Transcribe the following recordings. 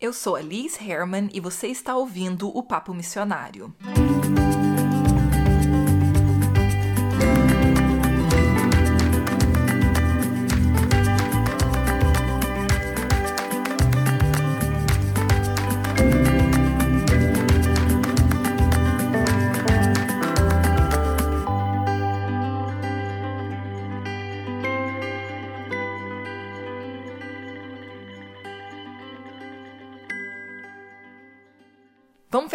Eu sou a Liz Herman e você está ouvindo o Papo Missionário. Vamos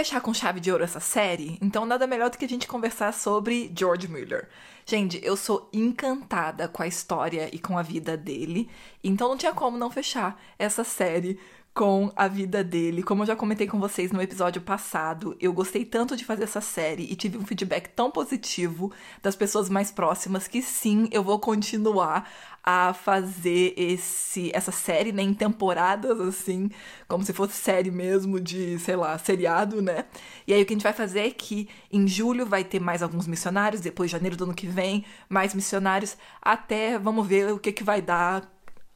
fechar com chave de ouro essa série? Então, nada melhor do que a gente conversar sobre George Miller. Gente, eu sou encantada com a história e com a vida dele, então não tinha como não fechar essa série com a vida dele. Como eu já comentei com vocês no episódio passado, eu gostei tanto de fazer essa série e tive um feedback tão positivo das pessoas mais próximas que sim, eu vou continuar a fazer esse essa série né, em temporadas assim, como se fosse série mesmo de, sei lá, seriado, né? E aí o que a gente vai fazer é que em julho vai ter mais alguns missionários, depois janeiro do ano que vem, mais missionários, até vamos ver o que que vai dar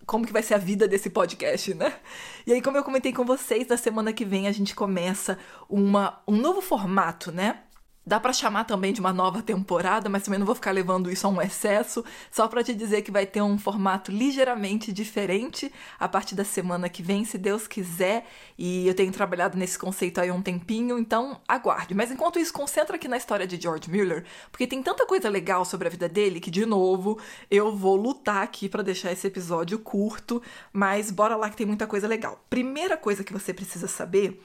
como que vai ser a vida desse podcast, né? E aí, como eu comentei com vocês, na semana que vem a gente começa uma, um novo formato, né? Dá para chamar também de uma nova temporada, mas também não vou ficar levando isso a um excesso, só para te dizer que vai ter um formato ligeiramente diferente a partir da semana que vem, se Deus quiser. E eu tenho trabalhado nesse conceito aí há um tempinho, então aguarde. Mas enquanto isso, concentra aqui na história de George Miller, porque tem tanta coisa legal sobre a vida dele que, de novo, eu vou lutar aqui para deixar esse episódio curto, mas bora lá que tem muita coisa legal. Primeira coisa que você precisa saber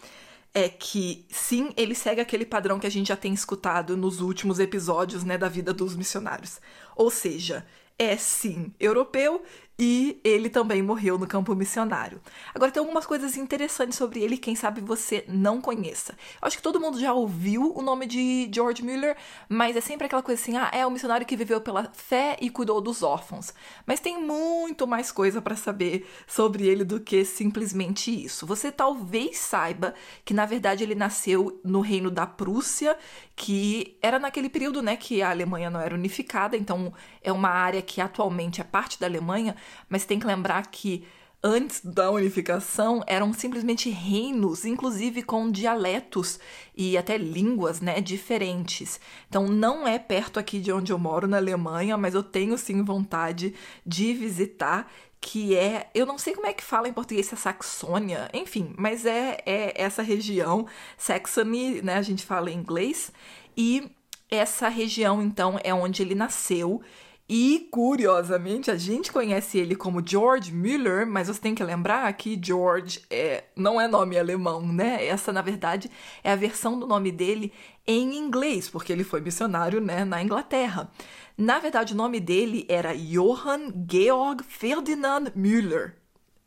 é que sim, ele segue aquele padrão que a gente já tem escutado nos últimos episódios, né, da vida dos missionários. Ou seja, é sim europeu e ele também morreu no campo missionário. Agora tem algumas coisas interessantes sobre ele, quem sabe você não conheça. Acho que todo mundo já ouviu o nome de George Miller, mas é sempre aquela coisa assim: ah, é o missionário que viveu pela fé e cuidou dos órfãos. Mas tem muito mais coisa para saber sobre ele do que simplesmente isso. Você talvez saiba que na verdade ele nasceu no reino da Prússia, que era naquele período, né, que a Alemanha não era unificada, então é uma área que atualmente é parte da Alemanha, mas tem que lembrar que antes da unificação eram simplesmente reinos, inclusive com dialetos e até línguas, né, diferentes. Então não é perto aqui de onde eu moro na Alemanha, mas eu tenho sim vontade de visitar que é, eu não sei como é que fala em português, se é Saxônia, enfim, mas é, é essa região, Saxony, né, a gente fala em inglês, e essa região, então, é onde ele nasceu, e, curiosamente, a gente conhece ele como George Müller, mas você tem que lembrar que George é, não é nome alemão, né? Essa, na verdade, é a versão do nome dele em inglês, porque ele foi missionário né, na Inglaterra. Na verdade, o nome dele era Johann Georg Ferdinand Müller.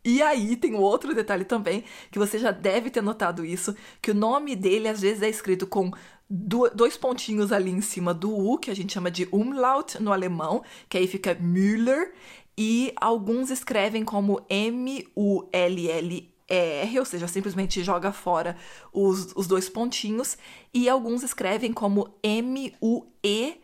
E aí tem um outro detalhe também, que você já deve ter notado isso, que o nome dele às vezes é escrito com dois pontinhos ali em cima do U, que a gente chama de Umlaut no alemão, que aí fica Müller, e alguns escrevem como M-U-L-L. R, ou seja, simplesmente joga fora os, os dois pontinhos, e alguns escrevem como M-U-E-L-L-E-R.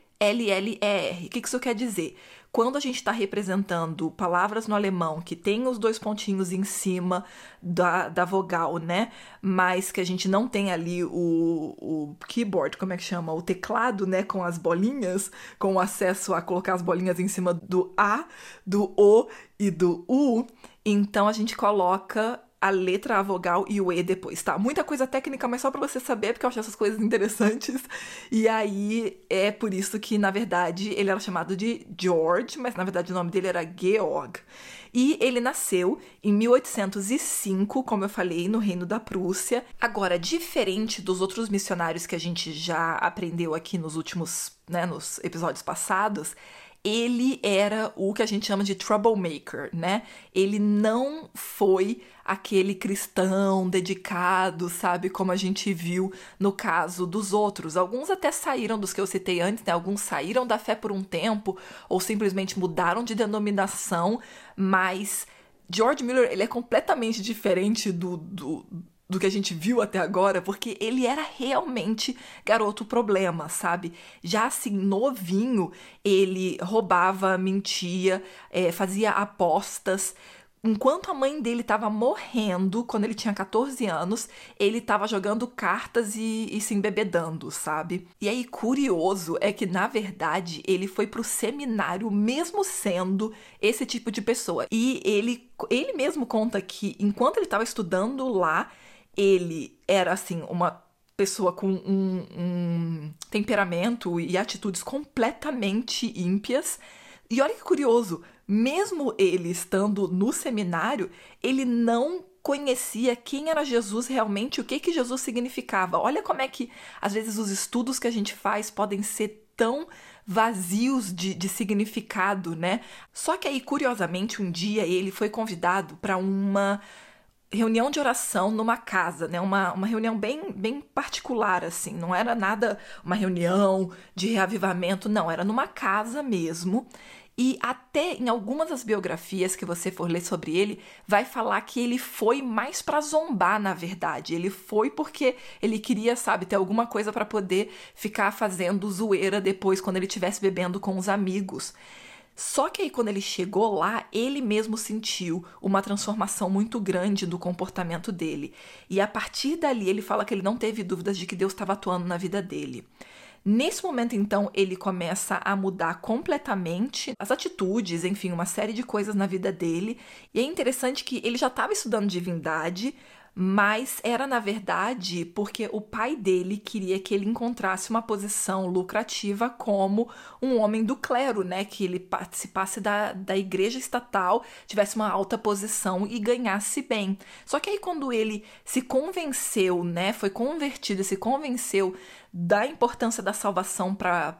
O que isso quer dizer? Quando a gente está representando palavras no alemão que tem os dois pontinhos em cima da, da vogal, né? Mas que a gente não tem ali o, o keyboard, como é que chama? O teclado, né? Com as bolinhas, com o acesso a colocar as bolinhas em cima do A, do O e do U. Então a gente coloca a letra, a vogal e o E depois, tá? Muita coisa técnica, mas só para você saber, porque eu acho essas coisas interessantes. E aí é por isso que, na verdade, ele era chamado de George, mas na verdade o nome dele era Georg. E ele nasceu em 1805, como eu falei, no Reino da Prússia. Agora, diferente dos outros missionários que a gente já aprendeu aqui nos últimos, né, nos episódios passados, ele era o que a gente chama de troublemaker, né? Ele não foi aquele cristão dedicado, sabe? Como a gente viu no caso dos outros. Alguns até saíram dos que eu citei antes, né? Alguns saíram da fé por um tempo ou simplesmente mudaram de denominação, mas George Miller ele é completamente diferente do, do do que a gente viu até agora, porque ele era realmente garoto problema, sabe? Já assim, novinho, ele roubava, mentia, é, fazia apostas. enquanto a mãe dele estava morrendo, quando ele tinha 14 anos, ele estava jogando cartas e, e, se embebedando, sabe? E aí, curioso é que, na verdade, ele foi pro seminário mesmo sendo esse tipo de pessoa. E ele, ele mesmo conta que, enquanto ele estava estudando lá, ele era, assim, uma pessoa com um, um temperamento e atitudes completamente ímpias. E olha que curioso, mesmo ele estando no seminário, ele não conhecia quem era Jesus realmente, o que que Jesus significava. Olha como é que às vezes os estudos que a gente faz podem ser tão vazios de, de significado, né? Só que aí, curiosamente, um dia ele foi convidado para uma reunião de oração numa casa, né? Uma, uma reunião bem, bem particular, assim. Não era nada uma reunião de reavivamento, não. Era numa casa mesmo. E até em algumas das biografias que você for ler sobre ele, vai falar que ele foi mais para zombar, na verdade. Ele foi porque ele queria, sabe, ter alguma coisa para poder ficar fazendo zoeira depois quando ele estivesse bebendo com os amigos. Só que aí, quando ele chegou lá, ele mesmo sentiu uma transformação muito grande do comportamento dele. E a partir dali, ele fala que ele não teve dúvidas de que Deus estava atuando na vida dele. Nesse momento, então, ele começa a mudar completamente as atitudes, enfim, uma série de coisas na vida dele. E é interessante que ele já estava estudando divindade, mas era na verdade porque o pai dele queria que ele encontrasse uma posição lucrativa como um homem do clero, né? Que ele participasse da, da igreja estatal, tivesse uma alta posição e ganhasse bem. Só que aí, quando ele se convenceu, né? Foi convertido, se convenceu da importância da salvação para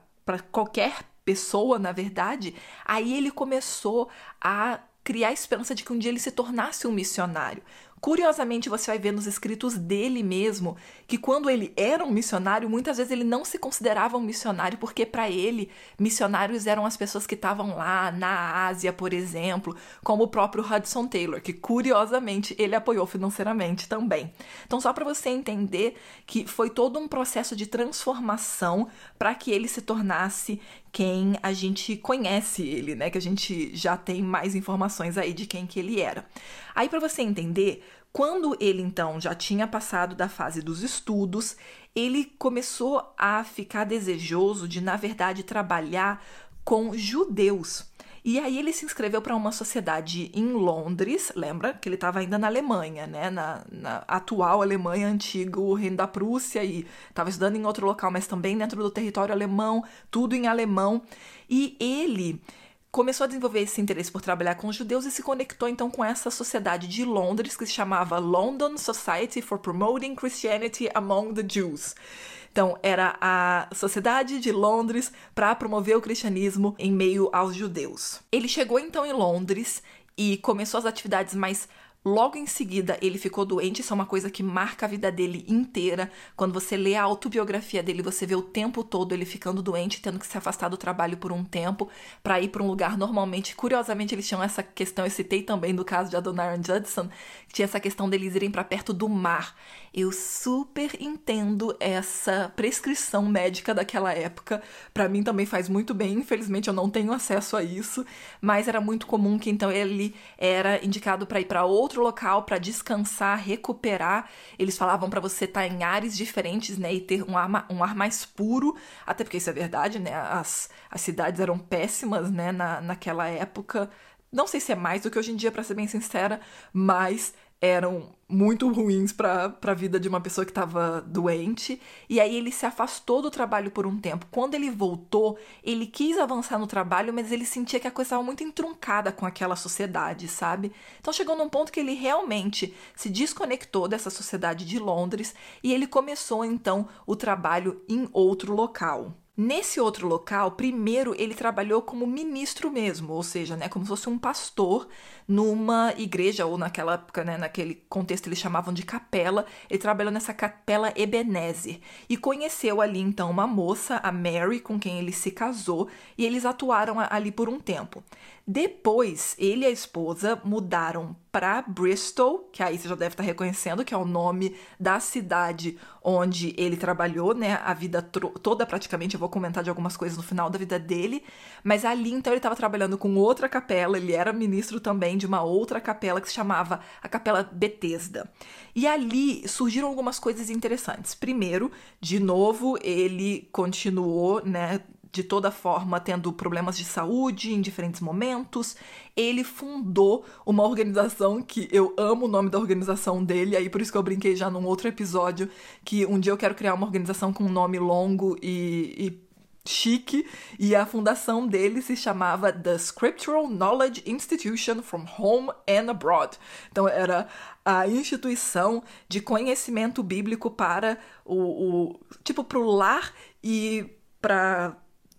qualquer pessoa, na verdade, aí ele começou a criar a esperança de que um dia ele se tornasse um missionário. Curiosamente, você vai ver nos escritos dele mesmo que quando ele era um missionário, muitas vezes ele não se considerava um missionário, porque para ele, missionários eram as pessoas que estavam lá na Ásia, por exemplo, como o próprio Hudson Taylor, que curiosamente ele apoiou financeiramente também. Então, só para você entender que foi todo um processo de transformação para que ele se tornasse quem a gente conhece ele, né? Que a gente já tem mais informações aí de quem que ele era. Aí para você entender, quando ele então já tinha passado da fase dos estudos, ele começou a ficar desejoso de, na verdade, trabalhar com judeus. E aí ele se inscreveu para uma sociedade em Londres, lembra que ele estava ainda na Alemanha, né? Na, na, atual Alemanha, antigo reino da Prússia, e estava estudando em outro local, mas também dentro do território alemão, tudo em alemão. E ele começou a desenvolver esse interesse por trabalhar com os judeus e se conectou então com essa sociedade de Londres que se chamava London Society for Promoting Christianity Among the Jews. Então, era a Sociedade de Londres para promover o cristianismo em meio aos judeus. Ele chegou então em Londres e começou as atividades mais Logo em seguida, ele ficou doente, isso é uma coisa que marca a vida dele inteira. Quando você lê a autobiografia dele, você vê o tempo todo ele ficando doente, tendo que se afastar do trabalho por um tempo para ir para um lugar normalmente. Curiosamente, eles tinham essa questão, eu citei também do caso de Adoniram Judson, que tinha essa questão deles irem para perto do mar. Eu super entendo essa prescrição médica daquela época. Para mim também faz muito bem, infelizmente eu não tenho acesso a isso, mas era muito comum que então ele era indicado para ir para outro outro local para descansar, recuperar. Eles falavam para você estar tá em ares diferentes, né, e ter um ar, um ar mais puro, até porque isso é verdade, né? As, as cidades eram péssimas, né, na, naquela época. Não sei se é mais do que hoje em dia, para ser bem sincera, mas eram muito ruins para a vida de uma pessoa que estava doente. E aí ele se afastou do trabalho por um tempo. Quando ele voltou, ele quis avançar no trabalho, mas ele sentia que a coisa estava muito entroncada com aquela sociedade, sabe? Então chegou num ponto que ele realmente se desconectou dessa sociedade de Londres e ele começou então o trabalho em outro local. Nesse outro local, primeiro ele trabalhou como ministro mesmo, ou seja, né, como se fosse um pastor numa igreja, ou naquela época, né, naquele contexto eles chamavam de capela. Ele trabalhou nessa capela Ebenezer e conheceu ali então uma moça, a Mary, com quem ele se casou, e eles atuaram ali por um tempo. Depois, ele e a esposa mudaram para Bristol, que aí você já deve estar reconhecendo que é o nome da cidade onde ele trabalhou, né, a vida toda praticamente. Eu vou comentar de algumas coisas no final da vida dele, mas ali então ele estava trabalhando com outra capela, ele era ministro também de uma outra capela que se chamava a Capela Betesda. E ali surgiram algumas coisas interessantes. Primeiro, de novo, ele continuou, né, de toda forma tendo problemas de saúde em diferentes momentos. Ele fundou uma organização que eu amo o nome da organização dele, aí por isso que eu brinquei já num outro episódio que um dia eu quero criar uma organização com um nome longo e, e chique, e a fundação dele se chamava The Scriptural Knowledge Institution from Home and Abroad. Então era a instituição de conhecimento bíblico para o, o tipo para o lar e para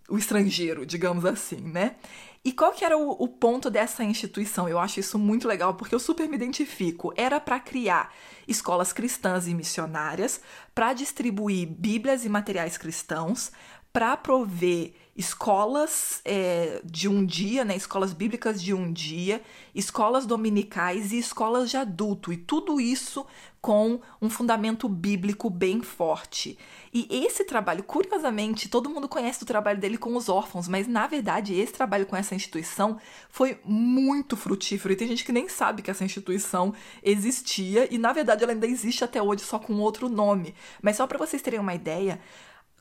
o estrangeiro, digamos assim, né? E qual que era o, o, ponto dessa instituição? Eu acho isso muito legal porque eu super me identifico. Era para criar escolas cristãs e missionárias, para distribuir bíblias e materiais cristãos, para prover escolas é, de um dia, né, escolas bíblicas de um dia, escolas dominicais e escolas de adulto, e tudo isso com um fundamento bíblico bem forte. E esse trabalho, curiosamente, todo mundo conhece o trabalho dele com os órfãos, mas na verdade esse trabalho com essa instituição foi muito frutífero e tem gente que nem sabe que essa instituição existia e na verdade ela ainda existe até hoje só com outro nome. Mas só para vocês terem uma ideia,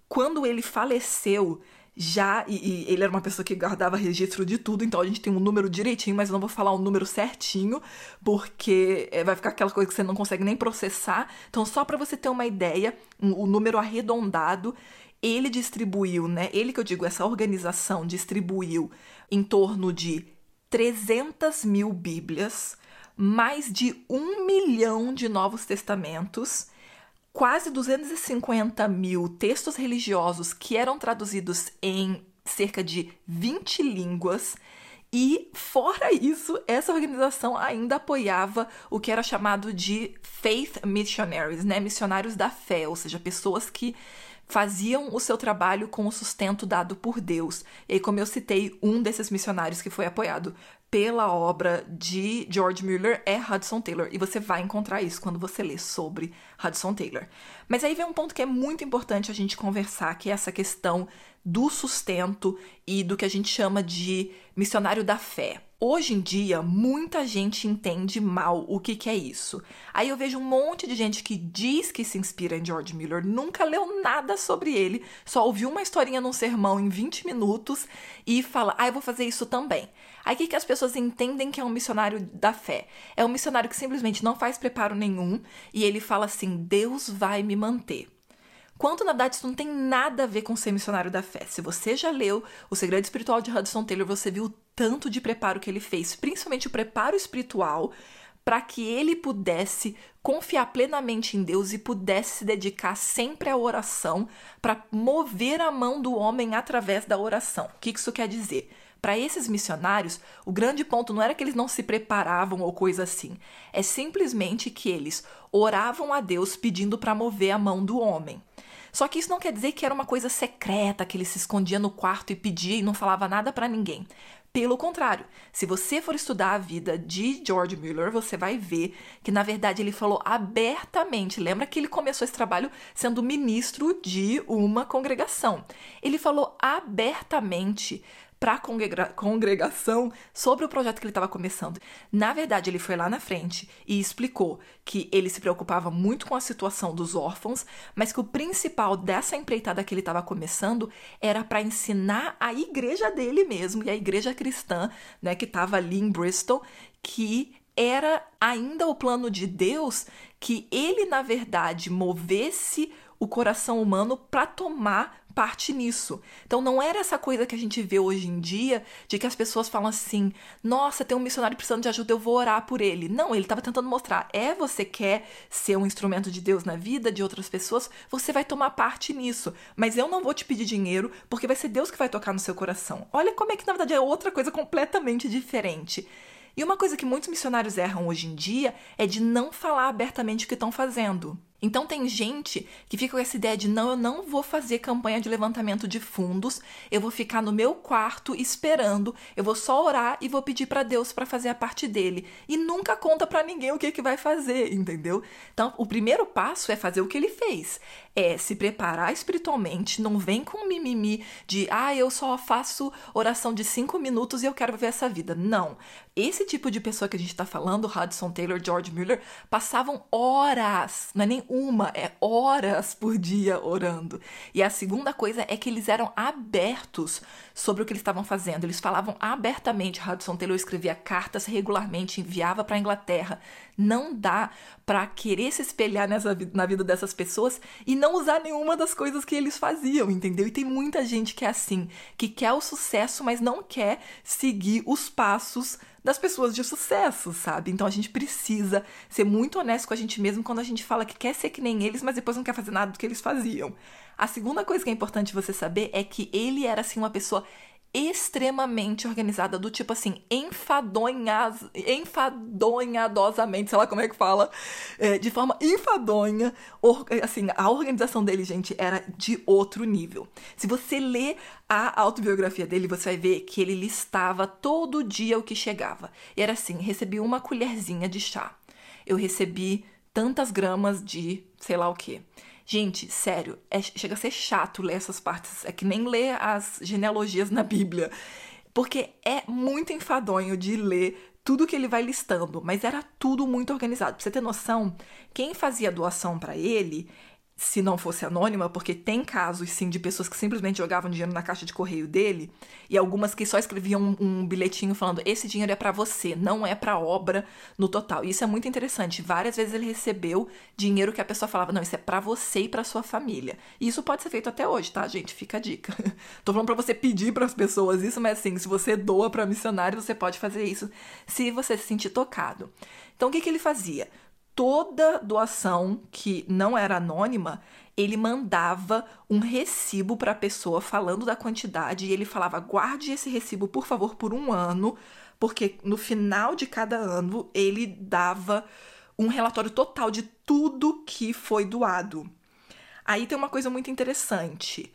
quando ele faleceu, já, e, e, ele era uma pessoa que guardava registro de tudo, então a gente tem um número direitinho, mas eu não vou falar o um número certinho, porque é, vai ficar aquela coisa que você não consegue nem processar. Então, só para você ter uma ideia, o um, um número arredondado, ele distribuiu, né? Ele que eu digo, essa organização distribuiu em torno de 300 mil Bíblias, mais de um milhão de Novos Testamentos quase 250 mil textos religiosos que eram traduzidos em cerca de 20 línguas. E, fora isso, essa organização ainda apoiava o que era chamado de faith missionaries, né? Missionários da fé, ou seja, pessoas que faziam o seu trabalho com o sustento dado por Deus. E aí, como eu citei, um desses missionários que foi apoiado pela obra de George Mueller é Hudson Taylor. E você vai encontrar isso quando você lê sobre Hudson Taylor. Mas aí vem um ponto que é muito importante a gente conversar, que é essa questão do sustento e do que a gente chama de missionário da fé. Hoje em dia, muita gente entende mal o que, que, é isso. Aí eu vejo um monte de gente que diz que se inspira em George Miller, nunca leu nada sobre ele, só ouviu uma historinha num sermão em 20 minutos e fala, ah, eu vou fazer isso também. Aí o que, que as pessoas entendem que é um missionário da fé? É um missionário que simplesmente não faz preparo nenhum e ele fala assim: Deus vai me manter. Quanto na verdade isso não tem nada a ver com ser missionário da fé. Se você já leu O Segredo Espiritual de Hudson Taylor, você viu o tanto de preparo que ele fez, principalmente o preparo espiritual para que ele pudesse confiar plenamente em Deus e pudesse se dedicar sempre à oração para mover a mão do homem através da oração. O que isso quer dizer? Para esses missionários, o grande ponto não era que eles não se preparavam ou coisa assim, é simplesmente que eles oravam a Deus pedindo para mover a mão do homem. Só que isso não quer dizer que era uma coisa secreta, que ele se escondia no quarto e pedia e não falava nada para ninguém. Pelo contrário, se você for estudar a vida de George Mueller, você vai ver que na verdade ele falou abertamente. Lembra que ele começou esse trabalho sendo ministro de uma congregação. Ele falou abertamente para a congregação sobre o projeto que ele estava começando. Na verdade, ele foi lá na frente e explicou que ele se preocupava muito com a situação dos órfãos, mas que o principal dessa empreitada que ele estava começando era para ensinar a igreja dele mesmo e a igreja cristã, né, que estava ali em Bristol, que era ainda o plano de Deus que ele, na verdade, movesse o coração humano para tomar parte nisso. Então não era essa coisa que a gente vê hoje em dia de que as pessoas falam assim: "Nossa, tem um missionário precisando de ajuda, eu vou orar por ele". Não, ele estava tentando mostrar: é você quer ser um instrumento de Deus na vida de outras pessoas, você vai tomar parte nisso, mas eu não vou te pedir dinheiro, porque vai ser Deus que vai tocar no seu coração. Olha como é que na verdade é outra coisa completamente diferente. E uma coisa que muitos missionários erram hoje em dia é de não falar abertamente o que estão fazendo. Então tem gente que fica com essa ideia de não, eu não vou fazer campanha de levantamento de fundos, eu vou ficar no meu quarto esperando, eu vou só orar e vou pedir para Deus para fazer a parte dele e nunca conta para ninguém o que que vai fazer, entendeu? Então, o primeiro passo é fazer o que ele fez, é se preparar espiritualmente, não vem com mimimi de, ah, eu só faço oração de cinco minutos e eu quero viver essa vida. Não. Esse tipo de pessoa que a gente está falando, Hudson Taylor, George Mueller, passavam horas, não é nem uma, é horas por dia orando. E a segunda coisa é que eles eram abertos sobre o que eles estavam fazendo. Eles falavam abertamente. Hudson Taylor escrevia cartas regularmente, enviava para a Inglaterra. Não dá para querer se espelhar nessa, na vida dessas pessoas e não usar nenhuma das coisas que eles faziam, entendeu? E tem muita gente que é assim, que quer o sucesso, mas não quer seguir os passos das pessoas de sucesso, sabe? Então a gente precisa ser muito honesto com a gente mesmo quando a gente fala que quer ser que nem eles, mas depois não quer fazer nada do que eles faziam. A segunda coisa que é importante você saber é que ele era assim uma pessoa extremamente organizada, do tipo assim, enfadonhas, enfadonhadosamente, sei lá como é que fala, é, de forma enfadonha. Or, assim, a organização dele, gente, era de outro nível. Se você lê a autobiografia dele, você vai ver que ele listava todo dia o que chegava. E era assim: recebi uma colherzinha de chá. Eu recebi tantas gramas de sei lá o que. Gente, sério, é, chega a ser chato ler essas partes. É que nem ler as genealogias na Bíblia. Porque é muito enfadonho de ler tudo que ele vai listando, mas era tudo muito organizado. Pra você ter noção, quem fazia doação para ele se não fosse anônima, porque tem casos sim de pessoas que simplesmente jogavam dinheiro na caixa de correio dele e algumas que só escreviam um, um bilhetinho falando esse dinheiro é para você, não é para obra no total. E isso é muito interessante. Várias vezes ele recebeu dinheiro que a pessoa falava não, isso é para você e para sua família. E isso pode ser feito até hoje, tá, gente? Fica a dica. Tô falando para você pedir para as pessoas isso, mas assim, se você doa para missionário, você pode fazer isso se você se sentir tocado. Então o que que ele fazia? Toda doação que não era anônima, ele mandava um recibo para a pessoa falando da quantidade e ele falava: guarde esse recibo, por favor, por um ano, porque no final de cada ano ele dava um relatório total de tudo que foi doado. Aí tem uma coisa muito interessante.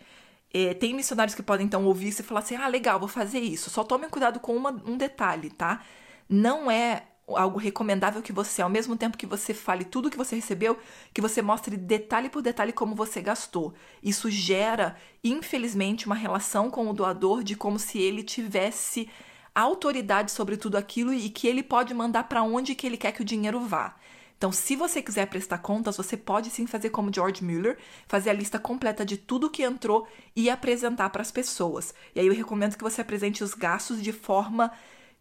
É, tem missionários que podem então ouvir isso e falar assim: ah, legal, vou fazer isso. Só tomem cuidado com uma, um detalhe, tá? Não é algo recomendável que você, ao mesmo tempo que você fale tudo que você recebeu, que você mostre detalhe por detalhe como você gastou. Isso gera, infelizmente, uma relação com o doador de como se ele tivesse autoridade sobre tudo aquilo e que ele pode mandar para onde que ele quer que o dinheiro vá. Então, se você quiser prestar contas, você pode sim fazer como George Mueller, fazer a lista completa de tudo que entrou e apresentar para as pessoas. E aí eu recomendo que você apresente os gastos de forma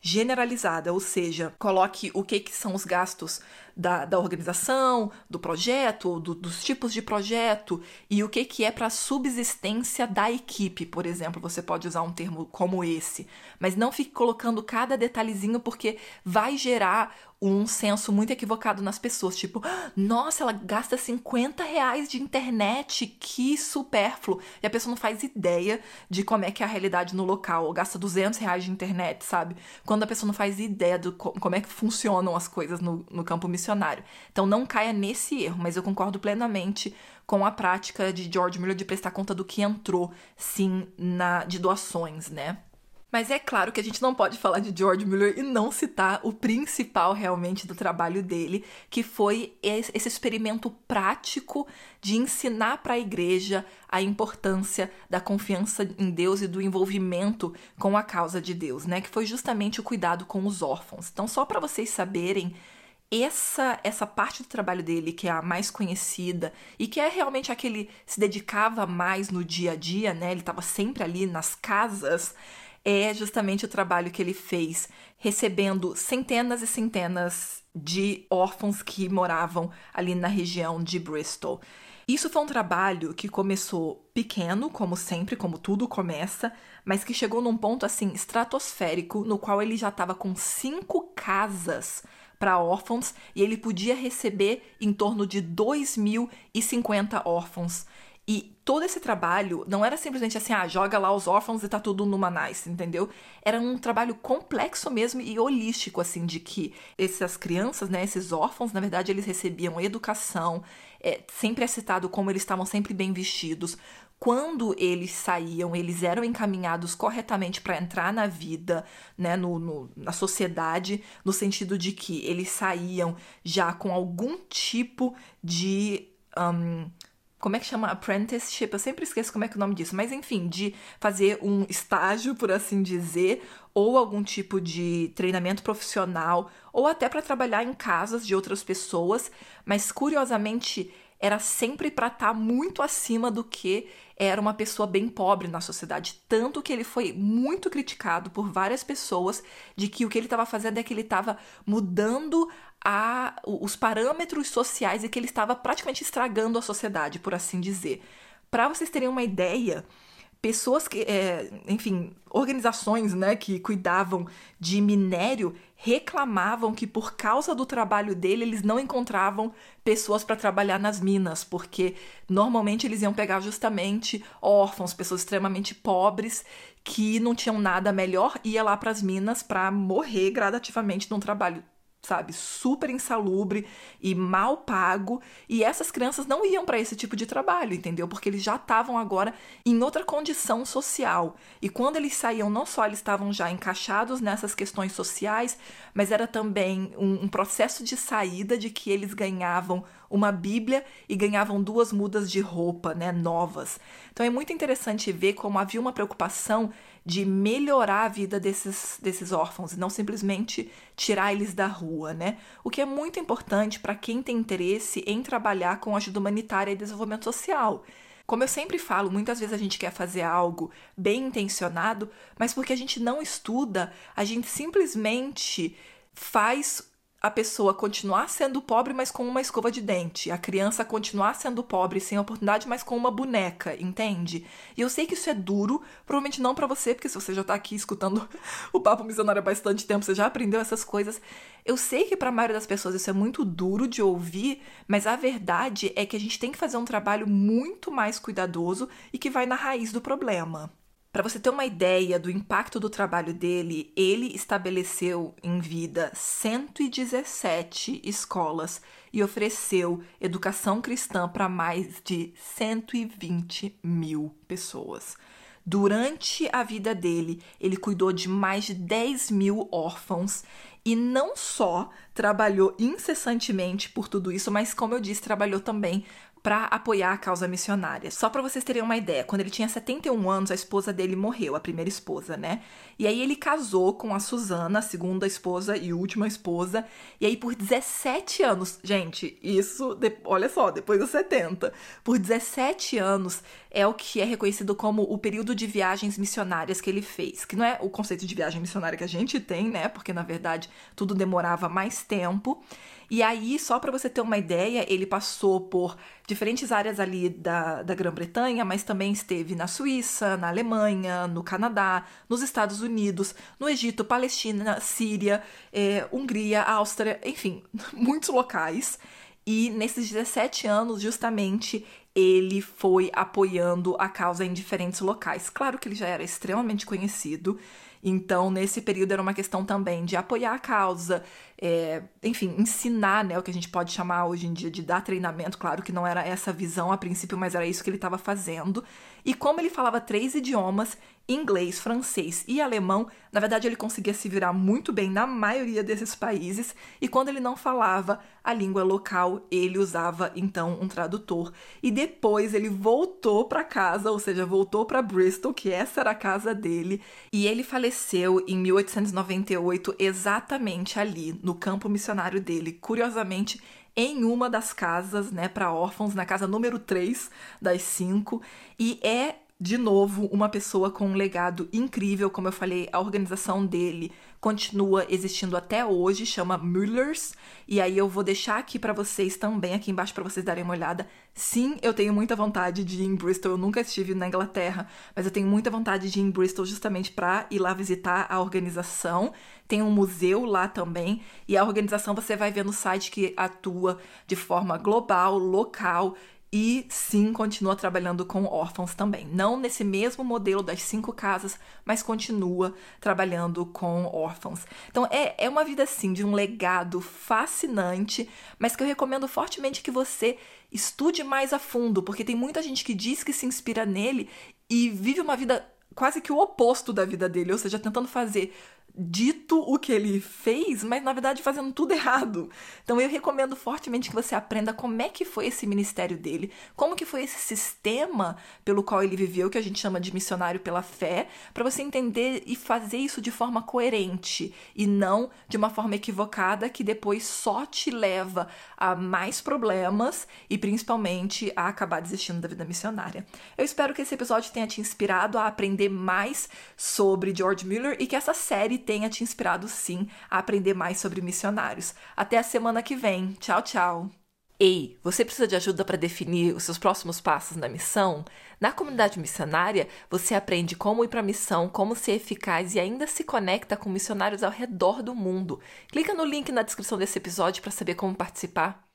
generalizada, ou seja, coloque o que, que são os gastos da, da organização, do projeto, do, dos tipos de projeto e o que, que é para a subsistência da equipe, por exemplo. Você pode usar um termo como esse, mas não fique colocando cada detalhezinho porque vai gerar um senso muito equivocado nas pessoas, tipo, nossa, ela gasta 50 reais de internet, que supérfluo. E a pessoa não faz ideia de como é que é a realidade no local, ou gasta 200 reais de internet, sabe? Quando a pessoa não faz ideia do como é que funcionam as coisas no, no campo missionário. Então não caia nesse erro, mas eu concordo plenamente com a prática de George Miller de prestar conta do que entrou, sim, na de doações, né? Mas é claro que a gente não pode falar de George Miller e não citar o principal realmente do trabalho dele, que foi esse experimento prático de ensinar para a igreja a importância da confiança em Deus e do envolvimento com a causa de Deus, né? Que foi justamente o cuidado com os órfãos. Então, só para vocês saberem essa essa parte do trabalho dele que é a mais conhecida e que é realmente a que ele se dedicava mais no dia a dia, né? Ele estava sempre ali nas casas é justamente o trabalho que ele fez, recebendo centenas e centenas de órfãos que moravam ali na região de Bristol. Isso foi um trabalho que começou pequeno, como sempre, como tudo começa, mas que chegou num ponto assim estratosférico, no qual ele já estava com cinco casas para órfãos e ele podia receber em torno de 2.050 órfãos E todo esse trabalho não era simplesmente assim, ah, joga lá os órfãos e tá tudo numa nice, entendeu? Era um trabalho complexo mesmo e holístico, assim, de que essas crianças, né, esses órfãos, na verdade, eles recebiam educação, é, sempre é citado como eles estavam sempre bem vestidos. Quando eles saíam, eles eram encaminhados corretamente para entrar na vida, né, no, no, na sociedade, no sentido de que eles saíam já com algum tipo de. Um, como é que chama? Apprenticeship, eu sempre esqueço como é que é o nome disso, mas enfim, de fazer um estágio, por assim dizer, ou algum tipo de treinamento profissional, ou até para trabalhar em casas de outras pessoas, mas curiosamente era sempre para estar tá muito acima do que era uma pessoa bem pobre na sociedade. Tanto que ele foi muito criticado por várias pessoas de que o que ele estava fazendo é que ele estava mudando a, os parâmetros sociais e que ele estava praticamente estragando a sociedade, por assim dizer. Para vocês terem uma ideia, pessoas que, é, enfim, organizações, né, que cuidavam de minério reclamavam que por causa do trabalho dele eles não encontravam pessoas para trabalhar nas minas, porque normalmente eles iam pegar justamente órfãos, pessoas extremamente pobres que não tinham nada melhor, ia lá para as minas para morrer gradativamente num trabalho sabe, super insalubre e mal pago, e essas crianças não iam para esse tipo de trabalho, entendeu? Porque eles já estavam agora em outra condição social. E quando eles saíam, não só eles estavam já encaixados nessas questões sociais, mas era também um, um processo de saída de que eles ganhavam uma Bíblia e ganhavam duas mudas de roupa, né, novas. Então é muito interessante ver como havia uma preocupação de melhorar a vida desses, desses órfãos e não simplesmente tirar eles da rua, né? O que é muito importante para quem tem interesse em trabalhar com ajuda humanitária e desenvolvimento social. Como eu sempre falo, muitas vezes a gente quer fazer algo bem intencionado, mas porque a gente não estuda, a gente simplesmente faz a pessoa continuar sendo pobre, mas com uma escova de dente. A criança continuar sendo pobre sem oportunidade, mas com uma boneca, entende? E eu sei que isso é duro, provavelmente não para você, porque se você já tá aqui escutando o papo missionário há bastante tempo, você já aprendeu essas coisas. Eu sei que para a maioria das pessoas isso é muito duro de ouvir, mas a verdade é que a gente tem que fazer um trabalho muito mais cuidadoso e que vai na raiz do problema. Para você ter uma ideia do impacto do trabalho dele, ele estabeleceu em vida 117 escolas e ofereceu educação cristã para mais de 120 mil pessoas. Durante a vida dele, ele cuidou de mais de 10 mil órfãos e não só trabalhou incessantemente por tudo isso, mas, como eu disse, trabalhou também para apoiar a causa missionária. Só para vocês terem uma ideia, quando ele tinha 71 anos, a esposa dele morreu, a primeira esposa, né? E aí ele casou com a Susana, a segunda esposa e última esposa, e aí por 17 anos, gente, isso, de, olha só, depois dos 70, por 17 anos é o que é reconhecido como o período de viagens missionárias que ele fez, que não é o conceito de viagem missionária que a gente tem, né? Porque na verdade tudo demorava mais tempo. E aí, só para você ter uma ideia, ele passou por diferentes áreas ali da, da Grã-Bretanha, mas também esteve na Suíça, na Alemanha, no Canadá, nos Estados Unidos, no Egito, Palestina, Síria, é, Hungria, Áustria, enfim, muitos locais. E nesses 17 anos, justamente, ele foi apoiando a causa em diferentes locais. Claro que ele já era extremamente conhecido, então, nesse período era uma questão também de apoiar a causa, é, enfim, ensinar, né, o que a gente pode chamar hoje em dia de dar treinamento. Claro que não era essa visão a princípio, mas era isso que ele estava fazendo. E como ele falava três idiomas, inglês, francês e alemão, na verdade ele conseguia se virar muito bem na maioria desses países, e quando ele não falava a língua local, ele usava então um tradutor. E depois ele voltou para casa, ou seja, voltou para Bristol, que essa era a casa dele, e ele faleceu em 1898 exatamente ali, no campo missionário dele. Curiosamente, em uma das casas, né, para órfãos, na casa número 3 das cinco, e é de novo, uma pessoa com um legado incrível, como eu falei, a organização dele continua existindo até hoje, chama Müllers, e aí eu vou deixar aqui para vocês também, aqui embaixo para vocês darem uma olhada. Sim, eu tenho muita vontade de ir em Bristol, eu nunca estive na Inglaterra, mas eu tenho muita vontade de ir em Bristol justamente para ir lá visitar a organização. Tem um museu lá também, e a organização você vai ver no site que atua de forma global, local e sim continua trabalhando com órfãos também. Não nesse mesmo modelo das cinco casas, mas continua trabalhando com órfãos. Então é, é uma vida assim de um legado fascinante, mas que eu recomendo fortemente que você estude mais a fundo, porque tem muita gente que diz que se inspira nele e vive uma vida quase que o oposto da vida dele, ou seja, tentando fazer dito o que ele fez, mas na verdade fazendo tudo errado. Então eu recomendo fortemente que você aprenda como é que foi esse ministério dele, como que foi esse sistema pelo qual ele viveu, que a gente chama de missionário pela fé, para você entender e fazer isso de forma coerente e não de uma forma equivocada que depois só te leva a mais problemas e principalmente a acabar desistindo da vida missionária. Eu espero que esse episódio tenha te inspirado a aprender mais sobre George Miller e que essa série tenha te inspirado sim a aprender mais sobre missionários. Até a semana que vem. Tchau, tchau. Ei, você precisa de ajuda para definir os seus próximos passos na missão? Na comunidade missionária, você aprende como ir para a missão, como ser eficaz e ainda se conecta com missionários ao redor do mundo. Clica no link na descrição desse episódio para saber como participar.